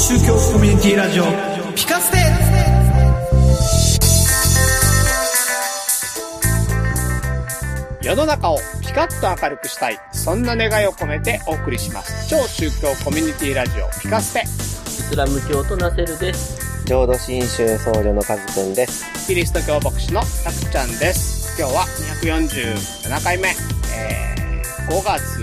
宗教コミュニティラジオピカステ世の中をピカッと明るくしたい、そんな願いを込めてお送りします。超宗教コミュニティラジオピカステ。イスラム教とナセルです。浄土真宗僧侶のカズくんです。キリスト教牧師のたくちゃんです。今日は247回目、えー、5月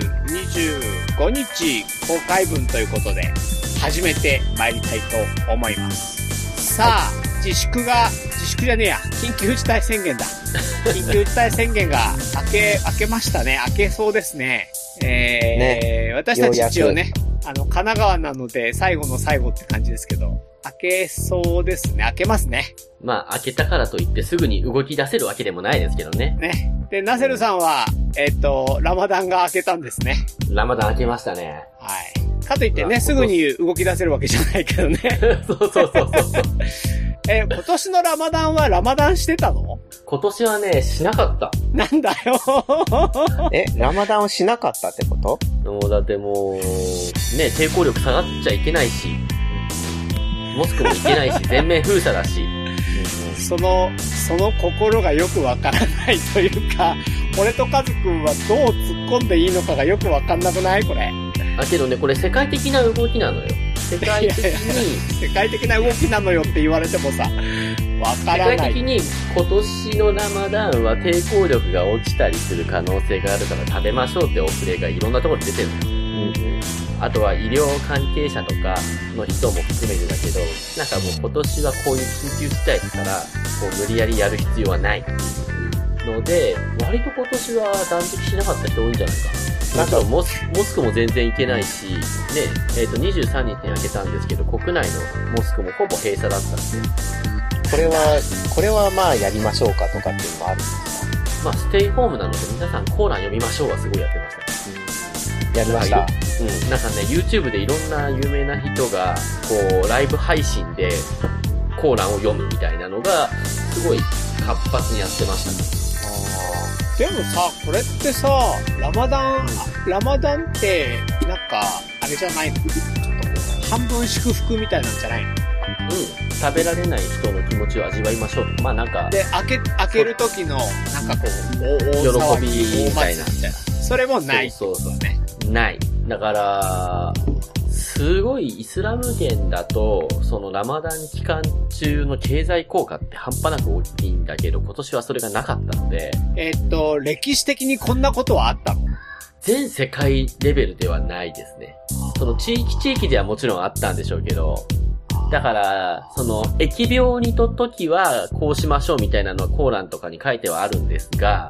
25日公開分ということで、始めて参りたいと思います。さあ、自粛が、自粛じゃねえや、緊急事態宣言だ。緊急事態宣言が明け、明けましたね。明けそうですね。えー、私たち一応ね、あの、神奈川なので最後の最後って感じですけど、明けそうですね。明けますね。まあ、開けたからといってすぐに動き出せるわけでもないですけどね。ね。で、ナセルさんは、えっ、と、ラマダンが明けたんですね。ラマダン開けましたね。はい。かといってね、すぐに動き出せるわけじゃないけどね。そうそうそうそう。え、今年のラマダンはラマダンしてたの？今年はね、しなかった。なんだよ。え、ラマダンをしなかったってこと？もうだってもう、ね、抵抗力下がっちゃいけないし、モスクも行けないし、全面封鎖だし、その、その心がよくわからないというか、俺とカズくんはどう突っ込んでいいのかがよくわかんなくない？これ。あ、けどね、これ世界的な動きなのよ。世界的に、世界的な動きなのよって言われてもさ、わか世らない。界的に今年のラマダンは抵抗力が落ちたりする可能性があるから食べましょうってお触れがいろんなところに出てるのよ。あとは医療関係者とかの人も含めてだけど、なんかもう今年はこういう緊急事態だから、こう無理やりやる必要はないっていうので、割と今年は断食しなかった人多いんじゃないかな。なんかモスモスクも全然行けないし、ね、えっ、と23日に開けたんですけど、国内のモスクもほぼ閉鎖だったんで、これは、これはまあやりましょうかとかっていうのもあるんですか？まあステイホームなので皆さんコーナー読みましょうはすごいやってました。やりました。うん、なんかね、YouTube でいろんな有名な人が、こう、ライブ配信で、コーランを読むみたいなのが、すごい活発にやってましたね。でもさ、これってさ、ラマダン、ラマダンって、なんか、あれじゃないの？ちょっとこう、半分祝福みたいなんじゃないの？うん。食べられない人の気持ちを味わいましょうと。まあなんか、で、開け、開ける時の、なんかこう、大喜びみたいな。それもない。そうそうそうね。ない。だから、すごいイスラム圏だと、そのラマダン期間中の経済効果って半端なく大きいんだけど、今年はそれがなかったので、えっと、歴史的にこんなことはあったの？全世界レベルではないですね。その地域地域ではもちろんあったんでしょうけど、だから、その、疫病にと時はこうしましょうみたいなのはコーランとかに書いてはあるんですが、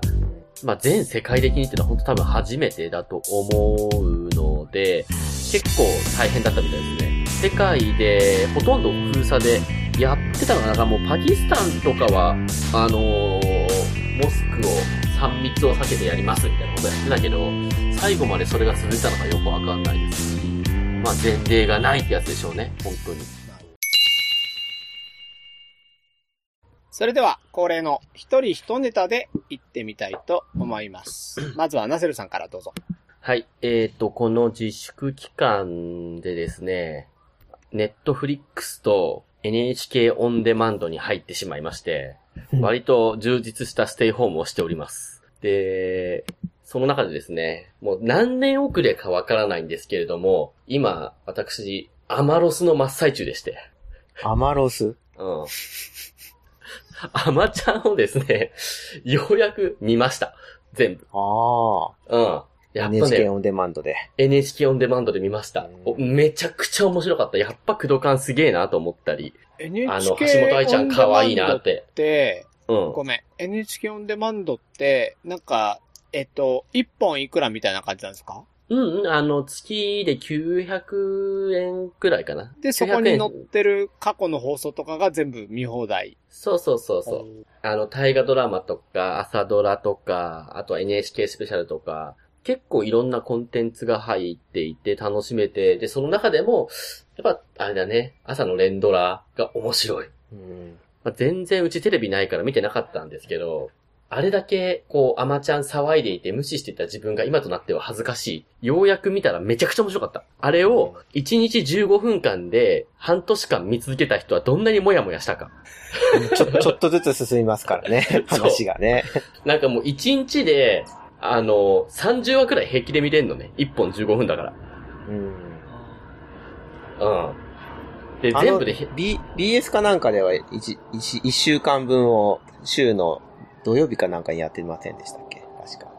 まあ、全世界的にっていうのは本当多分初めてだと思うので、結構大変だったみたいですね。世界でほとんど封鎖でやってたのがなもうパキスタンとかは、あのーモスクを3密を避けてやりますみたいなことやってたけど、最後までそれが続いたのかよくわかんないですし、まあ前例がないってやつでしょうね、本当に。それでは、恒例の一人一ネタで行ってみたいと思います。まずはナセルさんからどうぞ。はい。えっ、と、この自粛期間でですね、ネットフリックスと NHK オンデマンドに入ってしまいまして、割と充実したステイホームをしております。で、その中でですね、もう何年遅れかわからないんですけれども、今、私、アマロスの真っ最中でして、アマロス？うん。アマちゃんをですね、ようやく見ました。全部。あうん。あ。やっぱね NHK、オンデマンドで。NHK オンデマンドで見ました。おめちゃくちゃ面白かった。やっぱ工藤感すげえなと思ったり。NHK あの、橋本愛ちゃん可愛いなって。で、うん。ごめん。NHK オンデマンドって、なんか、えっと、一本いくらみたいな感じなんですか？うんうん、あの、月で900円くらいかな。で、そこに900載っ円てる過去の放送とかが全部見放題。そうそうそうそう。あの、大河ドラマとか、朝ドラとか、あとは NHK スペシャルとか、結構いろんなコンテンツが入っていて楽しめて、で、その中でも、やっぱ、あれだね、朝の連ドラが面白い。うん。まあ、全然うちテレビないから見てなかったんですけど、あれだけ、こう、アマちゃん騒いでいて無視してた自分が今となっては恥ずかしい。ようやく見たらめちゃくちゃ面白かった。あれを、1日15分間で、半年間見続けた人はどんなにモヤモヤしたか。ちょ、ちょっとずつ進みますからね。話がね。なんかもう1日で、あの、30話くらい平気で見れんのね。1本15分だから。うん。うん。で、全部でへ、B、BS かなんかでは一一一週間分を週の土曜日かなんかにやってませんでしたっけ？確か。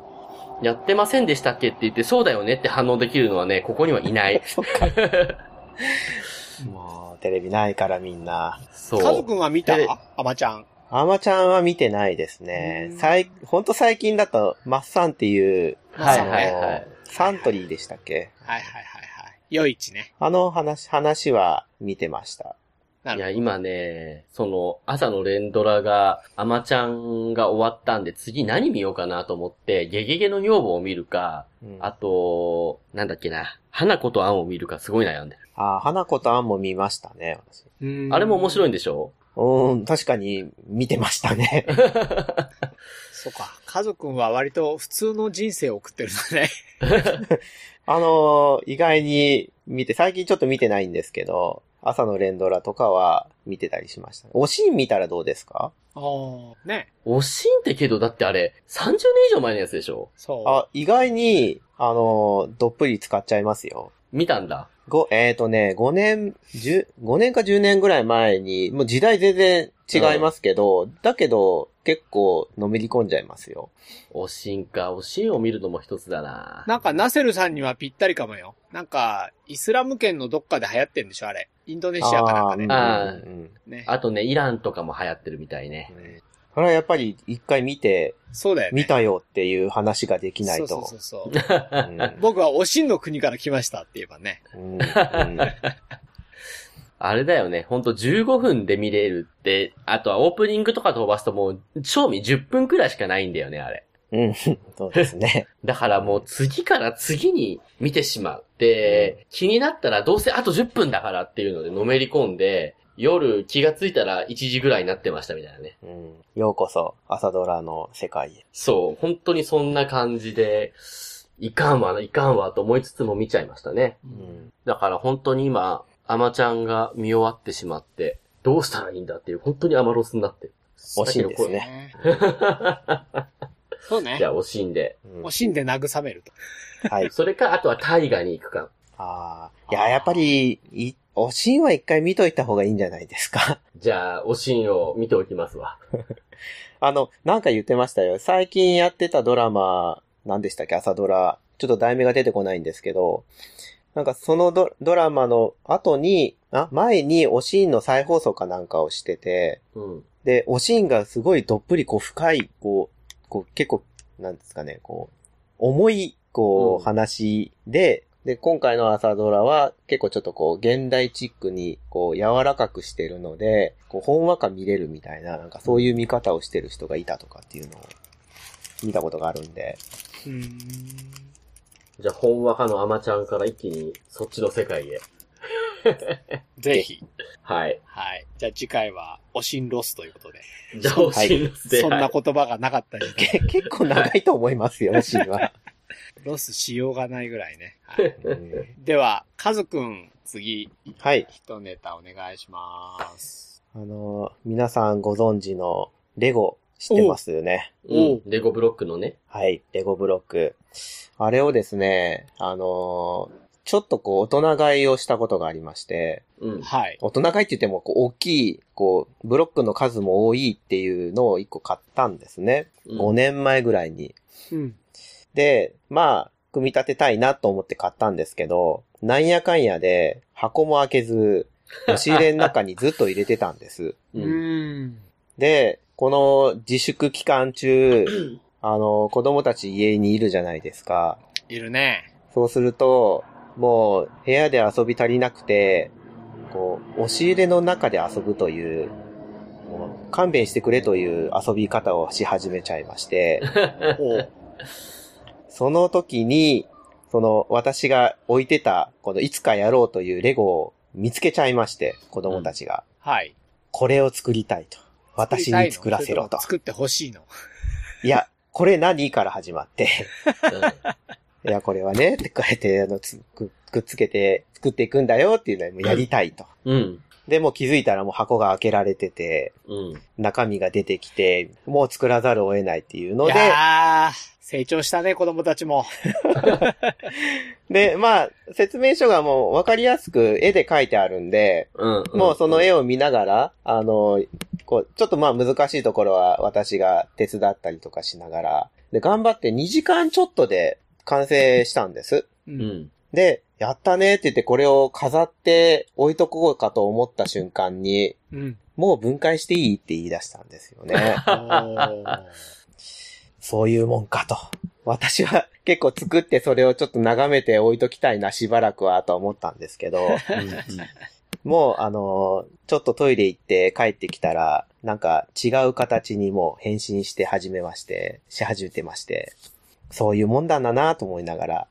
やってませんでしたっけって言って、そうだよねって反応できるのはね、ここにはいない。そっか。もう、テレビないからみんな。そう。カズくんは見た？でアマちゃん。アマちゃんは見てないですねう。んさい、ほんと最近だと、マッサンっていう、はいはいはい。サントリーでしたっけ？はいはいはいはい。夜市ね。あの話、話は見てました。いや。今ね、その、朝の連ドラが、アマちゃんが終わったんで、次何見ようかなと思って、ゲゲゲの女房を見るか、うんあと、なんだっけな、花子とアンを見るかすごい悩んでる。あ、花子とアンも見ましたね、私。うんあれも面白いんでしょ？うん、確かに見てましたね。そうか。カズくんは割と普通の人生を送ってるのね。あのー意外に見て、最近ちょっと見てないんですけど、朝の連ドラとかは見てたりしました。おしん見たらどうですか？ああ。ね。おしんってけど、だってあれ、30年以上前のやつでしょ？そう。あ、意外に、あのーどっぷり使っちゃいますよ。見たんだ。ご、えっ、とね、5年、10、5年か10年ぐらい前に、もう時代全然違いますけど、だけど、結構のめり込んじゃいますよ。おしんか、おしんを見るのも一つだな。なんかナセルさんにはぴったりかもよ。なんか、イスラム圏のどっかで流行ってんでしょあれ。インドネシアかなんかで。あーうんうんね。あとね、イランとかも流行ってるみたいね。うんそれはやっぱり一回見て、そうだよね。見たよっていう話ができないと。そうそうそうそう。うん僕はおしんの国から来ましたって言えばね。うんうんあれだよね、ほんと15分で見れるって、あとはオープニングとか飛ばすともう、賞味10分くらいしかないんだよね、あれ。うん、そうですね。だからもう次から次に見てしまう。で、気になったらどうせあと10分だからっていうのでのめり込んで、夜気がついたら1時ぐらいになってましたみたいなね。うん、ようこそ、朝ドラの世界へ。そう、本当にそんな感じで、いかんわ、いかんわと思いつつも見ちゃいましたね。うんだから本当に今、アマちゃんが見終わってしまって、どうしたらいいんだっていう、本当にアマロスになってる。惜しいですね。そうねじ。ゃあ惜しんで。うんおしんで慰めると。はい。それか、あとは大河に行くか。ああ。いや、やっぱり、い、おしんは一回見といた方がいいんじゃないですか。じゃあ、おしんを見ておきますわ。あの、なんか言ってましたよ。最近やってたドラマ、何でしたっけ？朝ドラ。ちょっと題名が出てこないんですけど、なんかそのドドラマの後に、あ、前におしんの再放送かなんかをしてて、うん。で、おしんがすごいどっぷりこう深い、こう、こう結構、なんですかね、こう、重い、こう、うん話で、で、今回の朝ドラは結構ちょっとこう、現代チックに、こう、柔らかくしてるので、こう、ほんわか見れるみたいな、なんかそういう見方をしてる人がいたとかっていうのを見たことがあるんで、うーん。じゃあ、本和派のアマちゃんから一気にそっちの世界へ。ぜひ。はい。はい。じゃあ次回は、おしんロスということで。じゃあ、おしんので。そんなはい言葉がなかった時代。け結構長いと思いますよ、おしんは。ロスしようがないぐらいね。はい、うんでは、カズくん、次、はい。一ネタお願いします。あの、皆さんご存知のレゴ知ってますよね？うん。レゴブロックのね。はい、レゴブロック。あれをですね、あのーちょっとこう、大人買いをしたことがありまして、うん。はい。大人買いって言っても、こう、大きい、こう、ブロックの数も多いっていうのを一個買ったんですね。うん5年前ぐらいに。うん。で、まあ、組み立てたいなと思って買ったんですけど、なんやかんやで、箱も開けず、押し入れの中にずっと入れてたんです。う。うんん。で、この自粛期間中、あの、子供たち家にいるじゃないですか。いるね。そうすると、もう部屋で遊び足りなくて、こう、押し入れの中で遊ぶという、もう勘弁してくれという遊び方をし始めちゃいまして。その時に、その私が置いてた、このいつかやろうというレゴを見つけちゃいまして、子供たちが。はい。これを作りたいと。私に作らせろと。作ってほしいの？いや、これ何から始まって、いや、これはね、って書いて、あの、つくくっつけて作っていくんだよっていうのをもうやりたいと。うん。で、もう気づいたらもう箱が開けられてて、うん。中身が出てきて、もう作らざるを得ないっていうのいで、やー、成長したね、子供たちも。で、まあ、説明書がもうわかりやすく絵で描いてあるんで、うん。もうその絵を見ながら、あの、こう、ちょっとまあ難しいところは私が手伝ったりとかしながら、で、頑張って2時間ちょっとで完成したんです。う。うんん。で、やったねって言ってこれを飾って置いとこうかと思った瞬間に、うん。もう分解していいって言い出したんですよね。そういうもんかと。私は結構作ってそれをちょっと眺めて置いときたいな、しばらくはと思ったんですけど、もうあのーちょっとトイレ行って帰ってきたら、なんか違う形にもう変身して始めまして、し始めてまして、そういうもんだんだなと思いながら、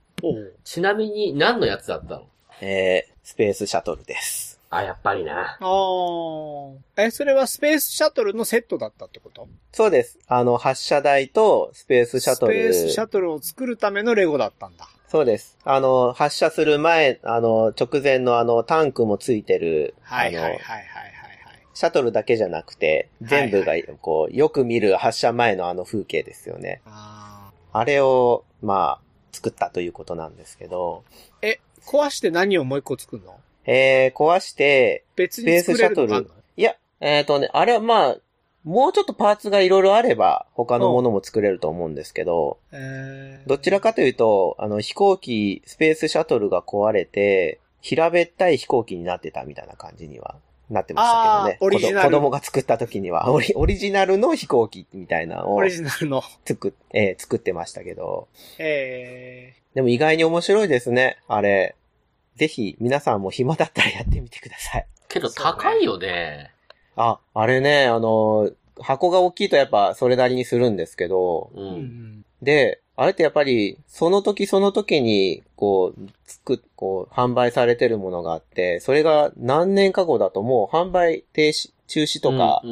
ちなみに何のやつだったの？えー、スペースシャトルです。あ、やっぱりな。あーえ、それはスペースシャトルのセットだったってこと？そうです。あの、発射台とスペースシャトル。スペースシャトルを作るためのレゴだったんだ。そうです。あの、発射する前、あの、直前のあの、タンクもついてる、はいはいはいはいあのはいはい。シャトルだけじゃなくて、全部がはい、こう、よく見る発射前のあの風景ですよね。ああれを、まあ、作ったということなんですけど、ーえ、壊して何をもう一個作るの？えー、壊して、別に作れるのがあるの？いや、えっ、とね、あれはまあ、もうちょっとパーツがいろいろあれば、他のものも作れると思うんですけど、えー。どちらかというと、あの、飛行機、スペースシャトルが壊れて、平べったい飛行機になってたみたいな感じにはなってましたけどね。オリジナル子供が作った時には オリ、オリジナルの飛行機みたいなのをオリジナルの。作っ、えー作ってましたけど。えでも意外に面白いですね、あれ。ぜひ、皆さんも暇だったらやってみてください。けど高いよね。あ、あれね、あの、箱が大きいとやっぱそれなりにするんですけど、う。ん。で、あれってやっぱり、その時その時に、こう、つく、こう、販売されてるものがあって、それが何年か後だともう販売停止、中止とか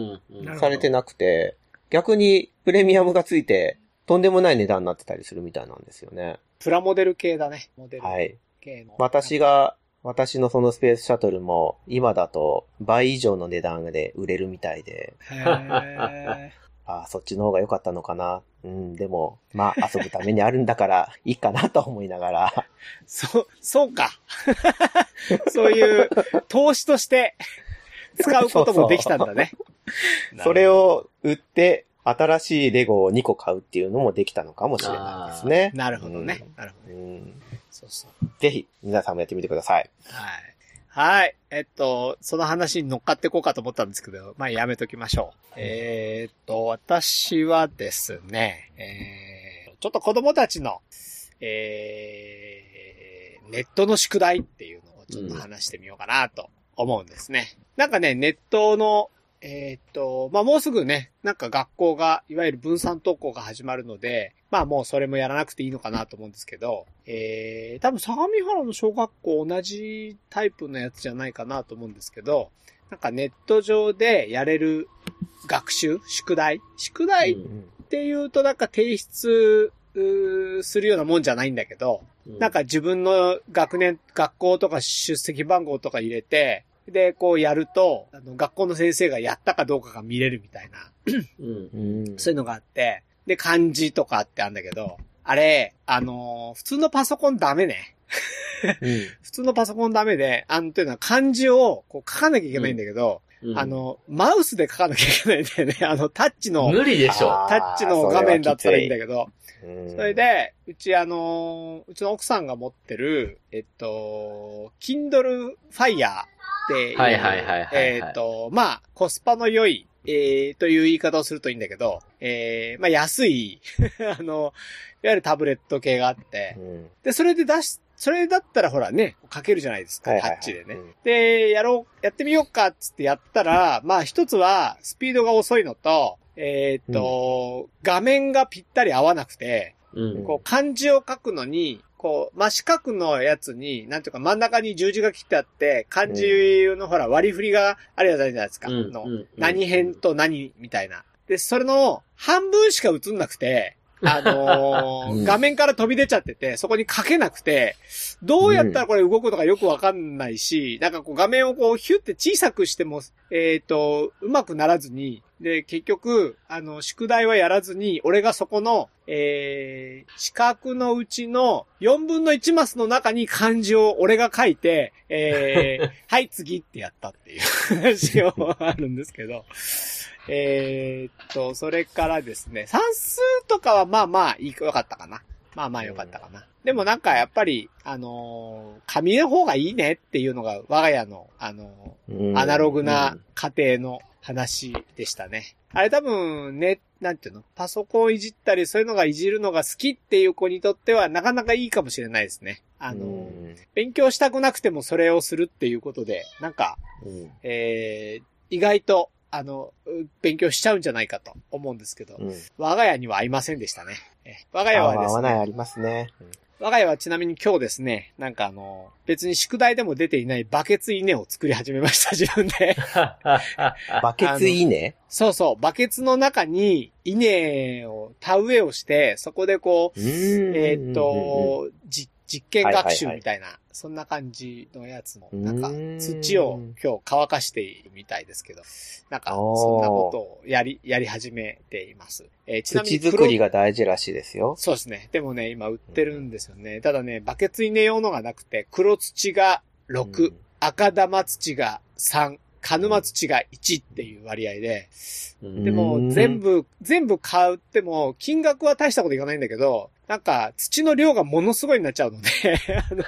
されてなくて、逆にプレミアムがついて、とんでもない値段になってたりするみたいなんですよね。プラモデル系だね。モデルはい。系の。私が、私のそのスペースシャトルも、今だと倍以上の値段で売れるみたいで、へーああ、そっちの方が良かったのかな。うん、でも、まあ、遊ぶためにあるんだから、いいかなと思いながら。そ、そうか。そういう投資として使うこともできたんだね。それを売って、新しいレゴを2個買うっていうのもできたのかもしれないですね。なるほどね。なるほどね。うん。うんそうそう。ぜひ、皆さんもやってみてください。はい。はい。えっと、その話に乗っかっていこうかと思ったんですけど、まあやめときましょう。えーっと、私はですね、えー、ちょっと子供たちの、えー、ネットの宿題っていうのをちょっと話してみようかなと思うんですね。なんかね、ネットの、えーっと、まあもうすぐね、なんか学校が、いわゆる分散登校が始まるので、まあもうそれもやらなくていいのかなと思うんですけど、えー、多分相模原の小学校同じタイプのやつじゃないかなと思うんですけど、なんかネット上でやれる学習宿題？宿題っうん。ていうとなんか提出するようなもんじゃないんだけど、なんか自分の学年、学校とか出席番号とか入れて、で、こうやると、あの学校の先生がやったかどうかが見れるみたいな、うん。うん。そういうのがあって、で、漢字とかってあるんだけど、あれ、あのー普通のパソコンダメね。うん。普通のパソコンダメで、あの、というのは漢字をこう書かなきゃいけないんだけど、うん。あ、の、マウスで書かなきゃいけないんだよね。あの、タッチの、無理でしょ。あタッチの画面だったらいいんだけど、うんそれ、で、うちあのーうちの奥さんが持ってる、えっと、Kindle Fire っていう、はいはいはいはいはい。えっと、まあ、コスパの良い、えー、という言い方をするといいんだけど、えー、まあ安い、あの、いわゆるタブレット系があって。う、ん。で、それで出し、それだったらほらね、書けるじゃないですか、はいはいはいタッチでね。うんで、やろう、やってみようかっつってやったら、まあ一つはスピードが遅いのと、えーっと、画面がぴったり合わなくて、うん。こう漢字を書くのに、こう、真四角のやつに、なんていうか真ん中に十字が切ってあって、漢字のほら割り振りがあるやつじゃないですか。うんのうん何編と何みたいな。で、それの半分しか映んなくて、あのーうん。画面から飛び出ちゃってて、そこに書けなくて、どうやったらこれ動くのかよくわかんないし、なんかこう画面をこうヒュって小さくしても、えっ、と、うまくならずに、で、結局、あの、宿題はやらずに、俺がそこの、えー、四角のうちの4分の1マスの中に漢字を俺が書いて、えー、はい、次ってやったっていう話をあるんですけど、えーっと、それからですね、算数とかはまあまあ、いいよかったかな。まあまあよかったかな。でもなんかやっぱり、あのー紙の方がいいねっていうのが我が家の、あのーうんアナログな家庭の話でしたね。あれ多分ね、なんていうの？パソコンいじったりそういうのがいじるのが好きっていう子にとってはなかなかいいかもしれないですね。あのーうん勉強したくなくてもそれをするっていうことで、なんか、うんえー、意外と、あの、う勉強しちゃうんじゃないかと思うんですけど、うん。我が家には合いませんでしたね。え我が家合わはですね、ないありますね。我が家はちなみに今日ですね、なんかあの、別に宿題でも出ていないバケツ稲を作り始めました、自分で。バケツいいね。そうそう、バケツの中に稲を、田植えをして、そこでこう、えーっ、と、じ実験学習みたいな、そんな感じのやつの、なんかうん、土を今日乾かしているみたいですけど、なんか、そんなことをやり、やり始めています。えーちなみに黒土作りが大事らしいですよ。そうですね。でもね、今売ってるんですよね。ただね、バケツ稲用のがなくて、黒土が6、うん赤玉土が3、鹿沼土が1っていう割合で、でも全部、全部買っても、金額は大したこといかないんだけど、なんか土の量がものすごいになっちゃうので、あの、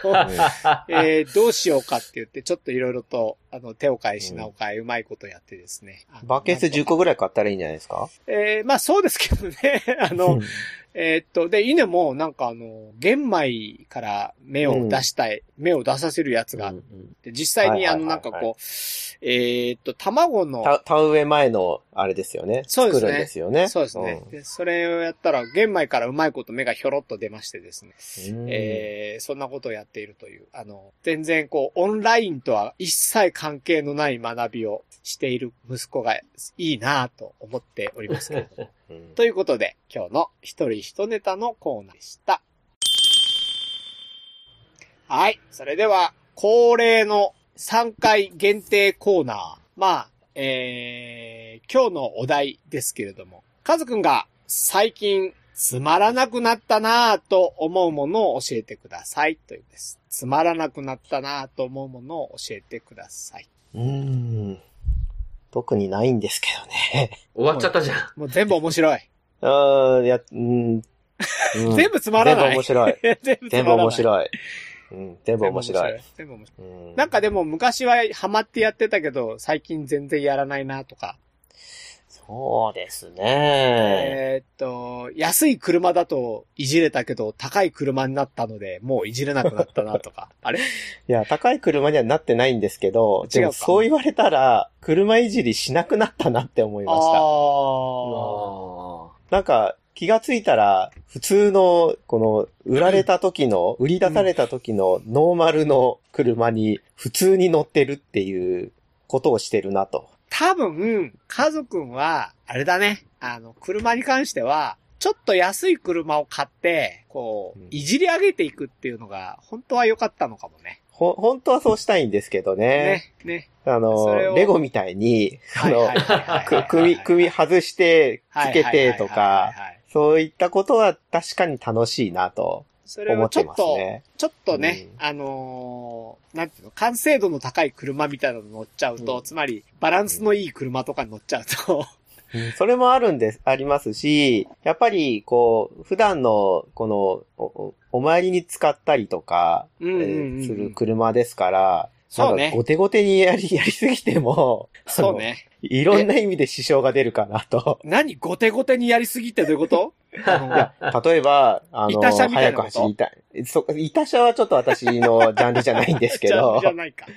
えーどうしようかって言って、ちょっといろいろと、あの、手を変え品を変え、うまいことやってですね。バケツ10個ぐらい買ったらいいんじゃないですか？えーまあそうですけどね、あの、えーっと、で、稲もなんかあの、玄米から芽を出したい、芽を出させるやつがある。で実際にあの、はいはいはいはいなんかこう、えーっと、卵の、た田植え前の、あれですよね。そうですね作るんですよね。そうですね、で。それをやったら、玄米からうまいこと芽がひょろっと出ましてですね。うん。えーそんなことをやっているという、あの、全然こう、オンラインとは一切関係のない学びをしている息子がいいなぁと思っておりますけれども。うんということで、今日の一人一ネタのコーナーでした。はい。それでは、恒例の3回限定コーナー。まあ、えー、今日のお題ですけれども、カズくんが最近つまらなくなったなぁと思うものを教えてくださいというです。つまらなくなったなぁと思うものを教えてください。うーん。特にないんですけどね。終わっちゃったじゃん。もう全部面白い。あーいや、うん。うん 全部つまらない。全部面白い。全部。面白い。うん、全部面白い。。全部面白い。うんなんかでも昔はハマってやってたけど、最近全然やらないなとか。そうですね。えーっと、安い車だといじれたけど、高い車になったので、もういじれなくなったなとか。あれ？いや、高い車にはなってないんですけど、違うそう言われたら、車いじりしなくなったなって思いました。ああなんか、気がついたら、普通の、この、売られた時の、売り出された時のノーマルの車に普通に乗ってるっていうことをしてるなと。多分、家族は、あれだね。あの、車に関しては、ちょっと安い車を買って、こううん、いじり上げていくっていうのが、本当は良かったのかもね。ほ、本当はそうしたいんですけどね。ね、ね。あの、レゴみたいに、あの、く組み、組み外して、つけてとか、そういったことは確かに楽しいなとそれ思ってますをちょっと、ね。ちょっとね、うん。あのーなんていうの、完成度の高い車みたいなの乗っちゃうと、うん。つまり、バランスのいい車とかに乗っちゃうと、うん。それもあるんです、ありますし、やっぱり、こう、普段の、この、お、おお参りに使ったりとか、する車ですから、そうねなんか、ごてごてにやり、やりすぎても、そうね。いろんな意味で支障が出るかなと。何ゴテゴテにやりすぎってどういうこと？いや、例えば、あの、早く走りたい。そ、板車はちょっと私のジャンルじゃないんですけど じ、ゃないか。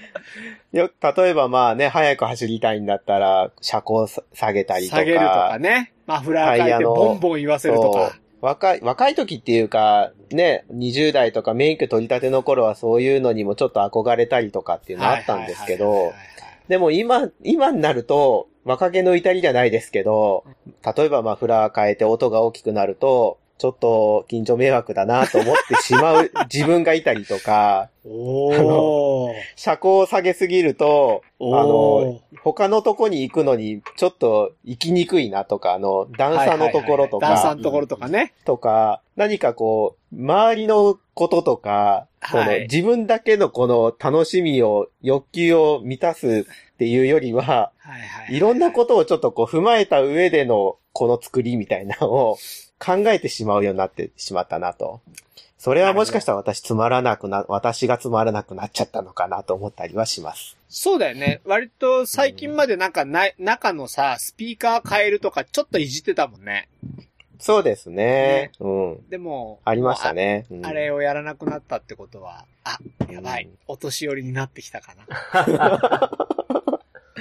よ例えばまあね、早く走りたいんだったら、車高さ下げたりとか。下げるとかね。マフラー変えてボンボン言わせるとか。若い、若い時っていうか、ね、20代とか免許取り立ての頃はそういうのにもちょっと憧れたりとかっていうのあったんですけどでも今、今になると、若気の至りじゃないですけど、例えばマフラー変えて音が大きくなると、ちょっと近所迷惑だなと思ってしまう 自分がいたりとか、おー。車高を下げすぎると、あおの、他のとこに行くのにちょっと行きにくいなとか、あの、段差のところとか段差の、ところとかね。とか、何かこう、周りのこととか、このはい自分だけのこの楽しみを、欲求を満たすっていうよりは、はいはい。いろんなことをちょっとこう踏まえた上でのこの作りみたいなのを考えてしまうようになってしまったなと。それはもしかしたら私つまらなくな、私がつまらなくなっちゃったのかなと思ったりはします。そうだよね。割と最近までなんかない、中のさ、スピーカー変えるとかちょっといじってたもんね。そうですね。うん。でも、ありましたね。うんあ。あれをやらなくなったってことは、あ、やばい。お年寄りになってきたかな。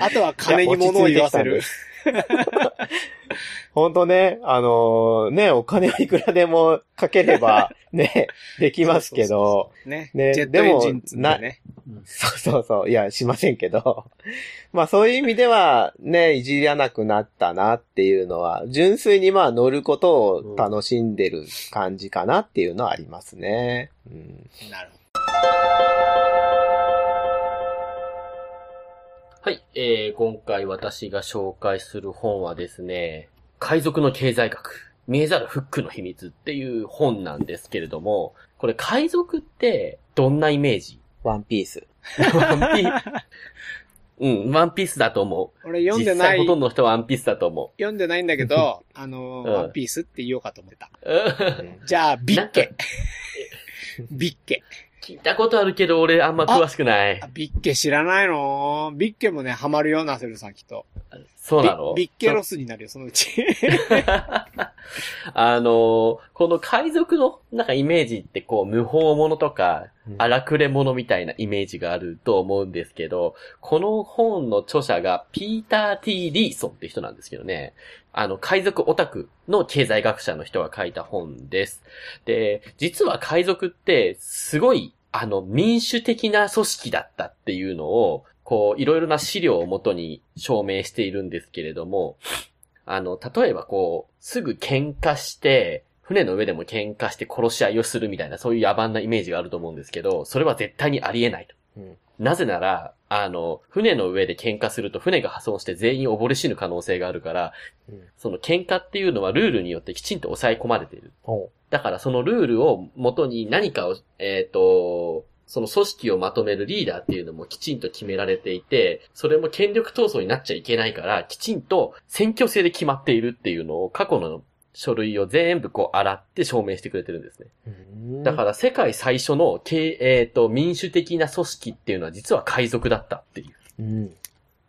あとは金に物を言わせる。本当ね、あのーね、お金はいくらでもかければ、ね、できますけど、そうそうそう。ね。ねジェットエンジンつってね。そうそうそう、いや、しませんけど、まあそういう意味では、ね、いじらなくなったなっていうのは、純粋にまあ乗ることを楽しんでる感じかなっていうのはありますね。うん、なるほはい、えー、今回私が紹介する本はですね、海賊の経済学、見えざるフックの秘密っていう本なんですけれども、これ海賊ってどんなイメージ？ワンピース。ワンピース、うん、ワンピースだと思う。ど。俺読んでない実際ほ、とんどの人はワンピースだと思読んでないんだけど、あの、うんワンピースって言おうかと思ってた。じゃあ、ビッケ。ビッケ。聞いたことあるけど俺あんま詳しくないあ。ビッケ知らないの？ビッケもね、ハマるよ、ナセルさんきっと。そうなの？ビビッケロスになるよ、そのうち。あの、この海賊のなんかイメージってこう無法者とか荒くれ者みたいなイメージがあると思うんですけど、この本の著者がピーター・ティー・リーソンって人なんですけどね。あの、海賊オタクの経済学者の人が書いた本です。で、実は海賊ってすごい、あの、民主的な組織だったっていうのを、こう、いろいろな資料をもとに証明しているんですけれども、あの、例えばこう、すぐ喧嘩して、船の上でも喧嘩して殺し合いをするみたいな、そういう野蛮なイメージがあると思うんですけど、それは絶対にありえないと。うんなぜなら、あの、船の上で喧嘩すると船が破損して全員溺れ死ぬ可能性があるから、うんその喧嘩っていうのはルールによってきちんと抑え込まれている。ほだからそのルールを元に何かを、えっ、と、その組織をまとめるリーダーっていうのもきちんと決められていて、それも権力闘争になっちゃいけないから、きちんと選挙制で決まっているっていうのを過去の書類を全部こう洗って証明してくれてるんですね。うだから世界最初の、けえっ、と、民主的な組織っていうのは実は海賊だったっていう。うん。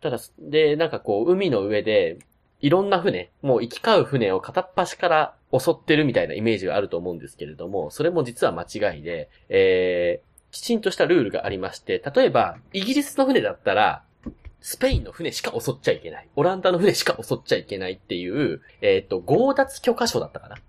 ただ、で、なんかこう、海の上で、いろんな船、もう行き交う船を片っ端から襲ってるみたいなイメージがあると思うんですけれども、それも実は間違いで、えー、きちんとしたルールがありまして、例えば、イギリスの船だったら、スペインの船しか襲っちゃいけない。オランダの船しか襲っちゃいけないっていう、えっ、と、強奪許可証だったかな？っ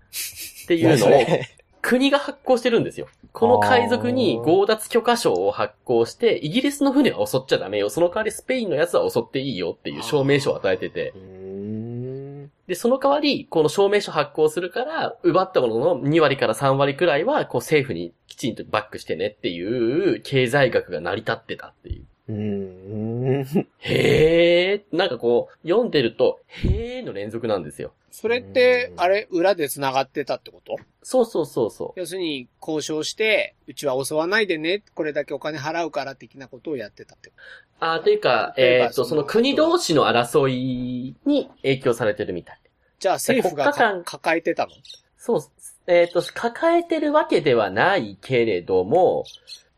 ていうのを、国が発行してるんですよ。この海賊に強奪許可証を発行して、イギリスの船は襲っちゃダメよ。その代わりスペインのやつは襲っていいよっていう証明書を与えててう。ん。で、その代わり、この証明書発行するから、奪ったものの2割から3割くらいは、こう政府にきちんとバックしてねっていう経済学が成り立ってたっていう。うん。へー。なんかこう、読んでると、へーの連続なんですよ。それって、あれ、裏で繋がってたってこと？そうそうそうそう。要するに、交渉して、うちは襲わないでね、これだけお金払うから的なことをやってたってこあーというか、えっ、と、その国同士の争いに影響されてるみたい。と。じゃあ政府が抱えてたの？そう、えっ、と、抱えてるわけではないけれども、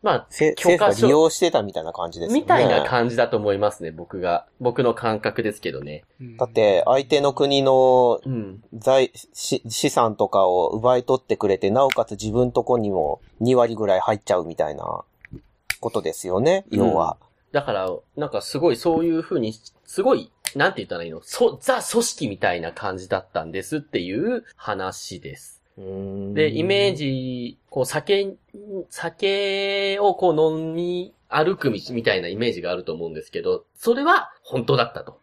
まあ、せ許可証政府が利用してたみたいな感じですよね。みたいな感じだと思いますね、僕が。僕の感覚ですけどね。うんだって、相手の国のうん。資産とかを奪い取ってくれて、なおかつ自分とこにも2割ぐらい入っちゃうみたいなことですよね、要は。だから、なんかすごいそういう風に、すごい、なんて言ったらいいの？そ、ザ組織みたいな感じだったんですっていう話です。で、イメー。ジ、こう酒、酒をこう飲み歩くみみたいなイメージがあると思うんですけど、それは本当だったと。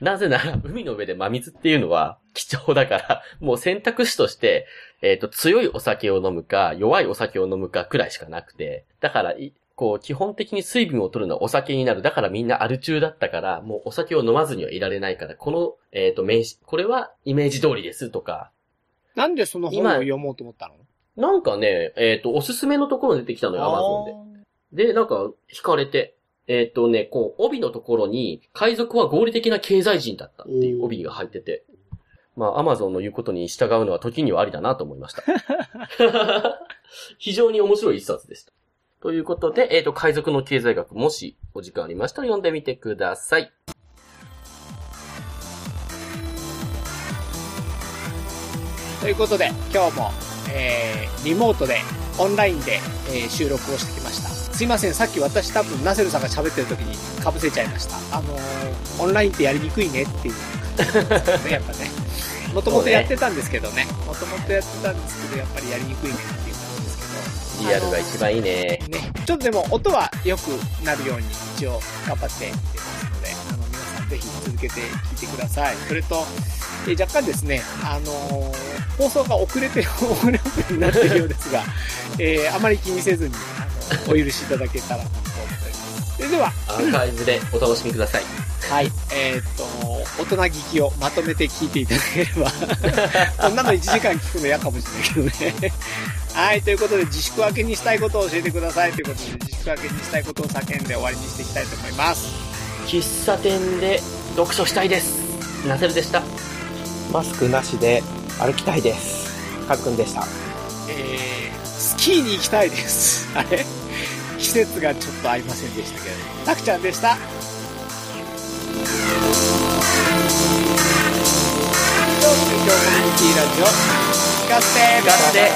なぜなら、海の上で真水っていうのは貴重だから、もう選択肢として、えっ、と、強いお酒を飲むか、弱いお酒を飲むかくらいしかなくて、だから、こう、基本的に水分を取るのはお酒になる。だからみんなアル中だったから、もうお酒を飲まずにはいられないから、この、えっ、と、名詞、これはイメージ通りですとか、なんでその本を今読もうと思ったの？なんかね、えっ、と、おすすめのところに出てきたのよ、アマゾンで。で、なんか、惹かれて、えっ、とね、こう、帯のところに、海賊は合理的な経済人だったっていう帯が入ってて、まあ、アマゾンの言うことに従うのは時にはありだなと思いました。非常に面白い一冊でした。ということで、えっ、と、海賊の経済学、もしお時間ありましたら読んでみてください。ということで、今日も、えー、リモートで、オンラインで、えー収録をしてきました。すいません、さっき私多分ナセルさんが喋ってる時に被せちゃいました。あのー、オンラインってやりにくいねっていう感じですね、やっぱね。もともとやってたんですけどね。もともとやってたんですけど、やっぱりやりにくいねっていう感じですけど。リアルが一番いいね。ね、ちょっとでも音は良くなるように一応頑張ってやってますので、あの皆さんぜひ続けて聞いてください。それと、えー若干ですね、あのー放送が遅れて、遅れ遅れになっているようですが、えーあまり気にせずに、あの、お許しいただけたらなと思っております。それでは、アーカイブでお楽しみください。はい、えーっと、大人聞きをまとめて聞いていただければ、こんなの1時間聞くの嫌かもしれないけどね。はい、ということで自粛明けにしたいことを教えてくださいということで、自粛明けにしたいことを叫んで終わりにしていきたいと思います。喫茶店で読書したいです。ナセルでした。マスクなしで歩きたいです。かっくんでした。えー、スキーに行きたいです。あれ？季節がちょっと合いませんでしたけれども。たくちゃんでした。今日のコミュニティラジオ、聞かせて聞かせて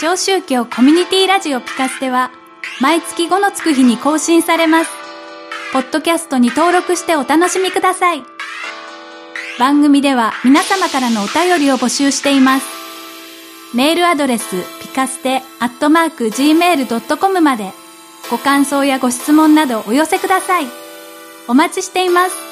超宗教コミュニティラジオピカステは毎月5のつく日に更新されます。ポッドキャストに登録してお楽しみください。番組では皆様からのお便りを募集しています。メールアドレスピカステアットマーク gmail.com までご感想やご質問などお寄せください。お待ちしています。